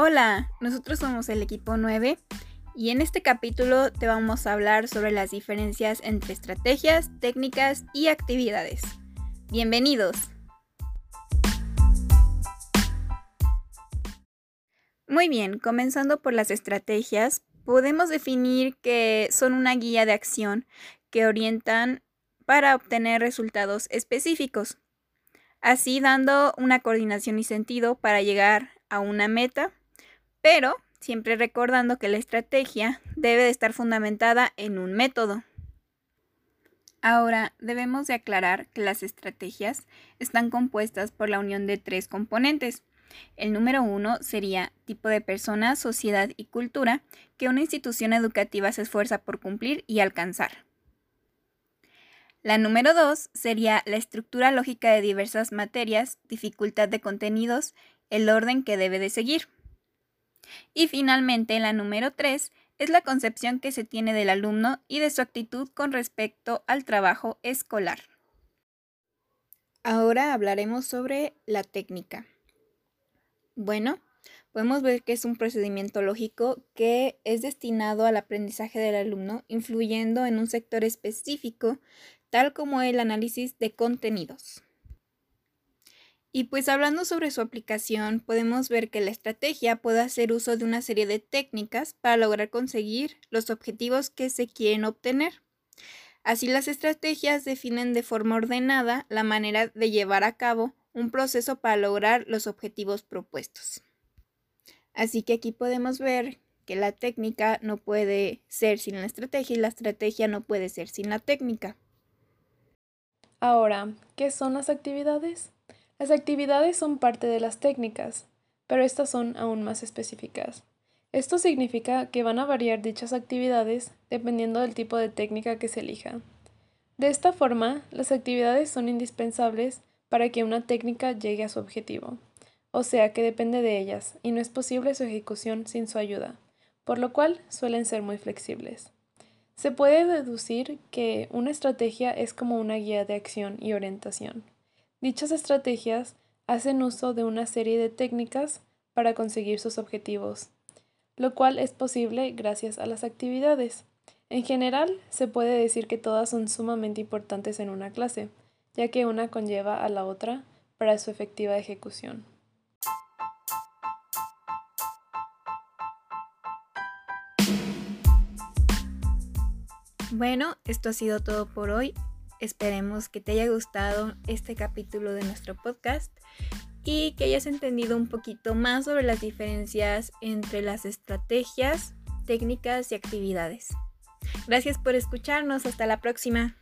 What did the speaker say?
Hola, nosotros somos el equipo 9 y en este capítulo te vamos a hablar sobre las diferencias entre estrategias, técnicas y actividades. Bienvenidos. Muy bien, comenzando por las estrategias, podemos definir que son una guía de acción que orientan para obtener resultados específicos, así dando una coordinación y sentido para llegar a una meta pero siempre recordando que la estrategia debe de estar fundamentada en un método. Ahora, debemos de aclarar que las estrategias están compuestas por la unión de tres componentes. El número uno sería tipo de persona, sociedad y cultura que una institución educativa se esfuerza por cumplir y alcanzar. La número dos sería la estructura lógica de diversas materias, dificultad de contenidos, el orden que debe de seguir. Y finalmente, la número 3 es la concepción que se tiene del alumno y de su actitud con respecto al trabajo escolar. Ahora hablaremos sobre la técnica. Bueno, podemos ver que es un procedimiento lógico que es destinado al aprendizaje del alumno, influyendo en un sector específico, tal como el análisis de contenidos. Y pues hablando sobre su aplicación, podemos ver que la estrategia puede hacer uso de una serie de técnicas para lograr conseguir los objetivos que se quieren obtener. Así las estrategias definen de forma ordenada la manera de llevar a cabo un proceso para lograr los objetivos propuestos. Así que aquí podemos ver que la técnica no puede ser sin la estrategia y la estrategia no puede ser sin la técnica. Ahora, ¿qué son las actividades? Las actividades son parte de las técnicas, pero estas son aún más específicas. Esto significa que van a variar dichas actividades dependiendo del tipo de técnica que se elija. De esta forma, las actividades son indispensables para que una técnica llegue a su objetivo, o sea que depende de ellas y no es posible su ejecución sin su ayuda, por lo cual suelen ser muy flexibles. Se puede deducir que una estrategia es como una guía de acción y orientación. Dichas estrategias hacen uso de una serie de técnicas para conseguir sus objetivos, lo cual es posible gracias a las actividades. En general, se puede decir que todas son sumamente importantes en una clase, ya que una conlleva a la otra para su efectiva ejecución. Bueno, esto ha sido todo por hoy. Esperemos que te haya gustado este capítulo de nuestro podcast y que hayas entendido un poquito más sobre las diferencias entre las estrategias, técnicas y actividades. Gracias por escucharnos. Hasta la próxima.